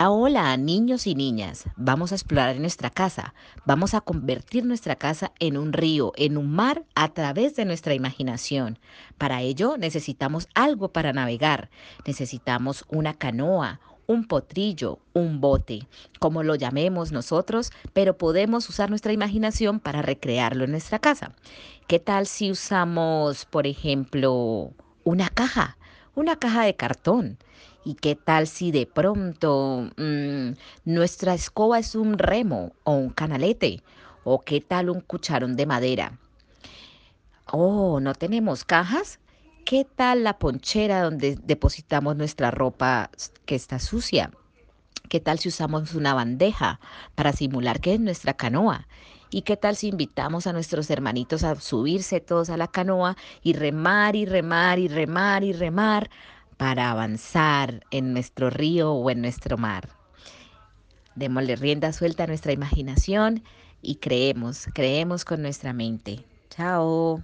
Hola, niños y niñas. Vamos a explorar nuestra casa. Vamos a convertir nuestra casa en un río, en un mar, a través de nuestra imaginación. Para ello necesitamos algo para navegar. Necesitamos una canoa, un potrillo, un bote, como lo llamemos nosotros, pero podemos usar nuestra imaginación para recrearlo en nuestra casa. ¿Qué tal si usamos, por ejemplo, una caja? Una caja de cartón. ¿Y qué tal si de pronto mm, nuestra escoba es un remo o un canalete? ¿O qué tal un cucharón de madera? Oh, ¿no tenemos cajas? ¿Qué tal la ponchera donde depositamos nuestra ropa que está sucia? ¿Qué tal si usamos una bandeja para simular que es nuestra canoa? ¿Y qué tal si invitamos a nuestros hermanitos a subirse todos a la canoa y remar y remar y remar y remar para avanzar en nuestro río o en nuestro mar? Démosle rienda suelta a nuestra imaginación y creemos, creemos con nuestra mente. Chao.